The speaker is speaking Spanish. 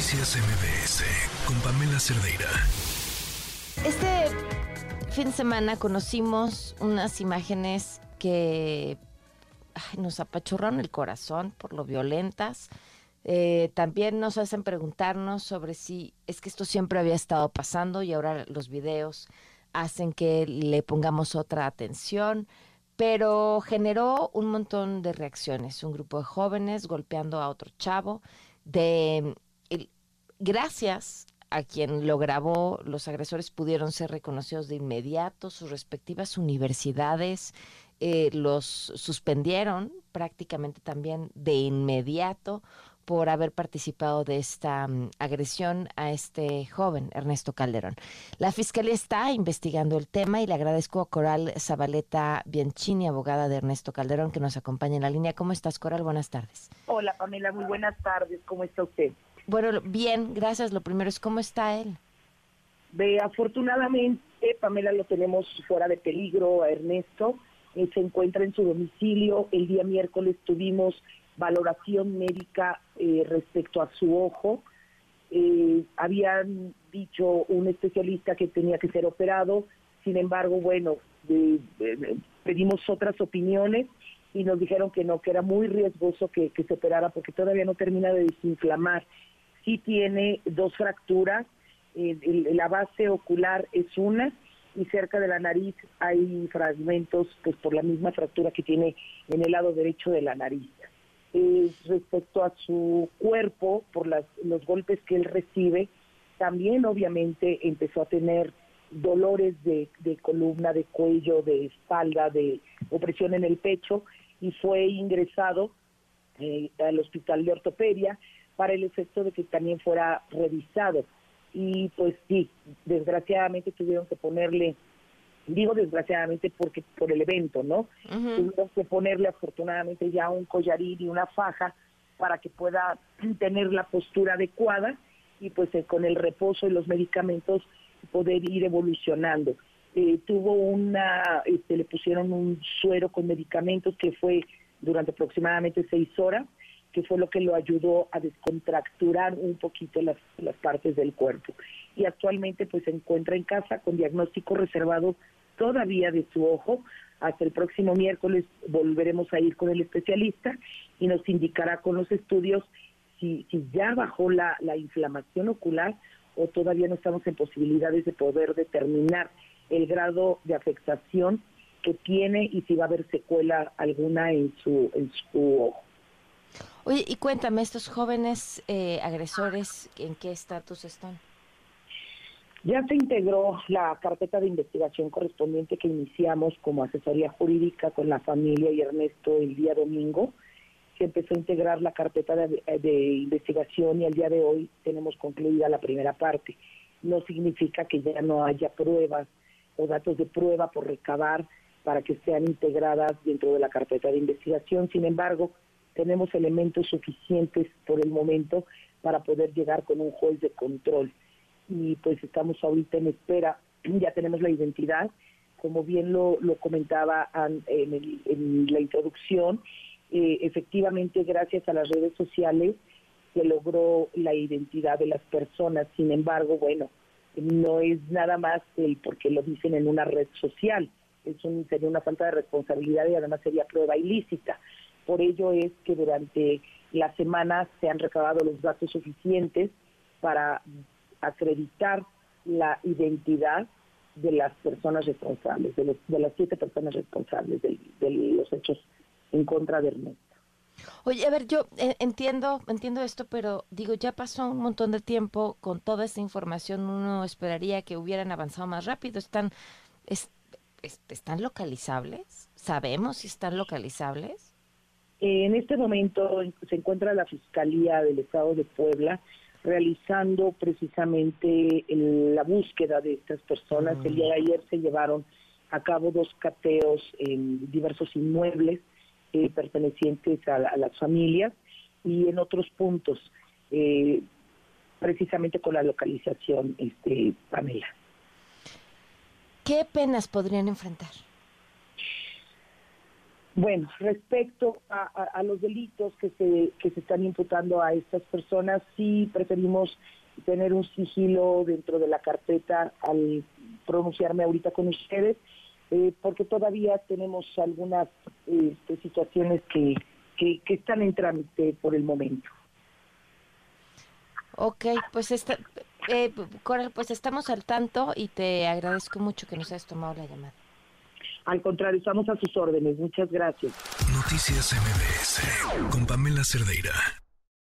Noticias MBS con Pamela Cerdeira. Este fin de semana conocimos unas imágenes que nos apachurraron el corazón por lo violentas. Eh, también nos hacen preguntarnos sobre si es que esto siempre había estado pasando y ahora los videos hacen que le pongamos otra atención pero generó un montón de reacciones. Un grupo de jóvenes golpeando a otro chavo. De, gracias a quien lo grabó, los agresores pudieron ser reconocidos de inmediato, sus respectivas universidades eh, los suspendieron prácticamente también de inmediato por haber participado de esta mm, agresión a este joven, Ernesto Calderón. La Fiscalía está investigando el tema y le agradezco a Coral Zabaleta Bianchini, abogada de Ernesto Calderón, que nos acompaña en la línea. ¿Cómo estás, Coral? Buenas tardes. Hola, Pamela, muy buenas tardes. ¿Cómo está usted? Bueno, bien, gracias. Lo primero es, ¿cómo está él? Ve, afortunadamente, Pamela, lo tenemos fuera de peligro a Ernesto. se encuentra en su domicilio. El día miércoles tuvimos valoración médica eh, respecto a su ojo. Eh, habían dicho un especialista que tenía que ser operado, sin embargo, bueno, pedimos otras opiniones y nos dijeron que no, que era muy riesgoso que, se operara porque todavía no termina de desinflamar. Sí tiene dos fracturas, la base ocular es una y cerca de la nariz hay fragmentos pues por la misma fractura que tiene en el lado derecho de la nariz. Respecto a su cuerpo, por las, los golpes que él recibe, también obviamente empezó a tener dolores de, columna, de cuello, de espalda, de opresión en el pecho y fue ingresado eh, al hospital de ortopedia para el efecto de que también fuera revisado. Y pues sí, desgraciadamente tuvieron que ponerle digo desgraciadamente porque por el evento, ¿no? Tuvimos que ponerle afortunadamente ya un collarín y una faja para que pueda tener la postura adecuada y pues eh, con el reposo y los medicamentos poder ir evolucionando. Eh, tuvo una, este, le pusieron un suero con medicamentos que fue durante aproximadamente seis horas, que fue lo que lo ayudó a descontracturar un poquito las, las partes del cuerpo. Y actualmente pues se encuentra en casa con diagnóstico reservado todavía de su ojo. Hasta el próximo miércoles volveremos a ir con el especialista y nos indicará con los estudios si, si ya bajó la, la inflamación ocular o todavía no estamos en posibilidades de poder determinar el grado de afectación que tiene y si va a haber secuela alguna en su, en su ojo. Oye, y cuéntame, estos jóvenes eh, agresores, ¿en qué estatus están? Ya se integró la carpeta de investigación correspondiente que iniciamos como asesoría jurídica con la familia y Ernesto el día domingo. Se empezó a integrar la carpeta de, investigación y al día de hoy tenemos concluida la primera parte. No significa que ya no haya pruebas o datos de prueba por recabar para que sean integradas dentro de la carpeta de investigación. Sin embargo, tenemos elementos suficientes por el momento para poder llegar con un juez de control. Y pues estamos ahorita en espera, ya tenemos la identidad, como bien lo, comentaba en, la introducción, eh, efectivamente gracias a las redes sociales se logró la identidad de las personas, sin embargo, bueno, no es nada más el porque lo dicen en una red social, es un, sería una falta de responsabilidad y además sería prueba ilícita. Por ello es que durante la semana se han recabado los datos suficientes para acreditar la identidad de las personas responsables, de, las siete personas responsables de, los hechos en contra de Ernesto. Oye, a ver, yo eh, entiendo, entiendo esto, pero digo, ya pasó un montón de tiempo con toda esta información, uno esperaría que hubieran avanzado más rápido. ¿Están, están localizables? ¿Sabemos si están localizables? En este momento se encuentra la Fiscalía del Estado de Puebla realizando precisamente la búsqueda de estas personas. El día de ayer se llevaron a cabo dos cateos en diversos inmuebles eh, pertenecientes a, las familias y en otros puntos, eh, precisamente con la localización, este, Pamela. ¿Qué penas podrían enfrentar? Bueno, respecto a, los delitos que se, que se están imputando a estas personas, sí preferimos tener un sigilo dentro de la carpeta al pronunciarme ahorita con ustedes, eh, porque todavía tenemos algunas este, situaciones que, que, están en trámite por el momento. Ok, pues está, eh, pues estamos al tanto y te agradezco mucho que nos hayas tomado la llamada. Al contrario, estamos a sus órdenes. Muchas gracias. Noticias MBS con Pamela Cerdeira.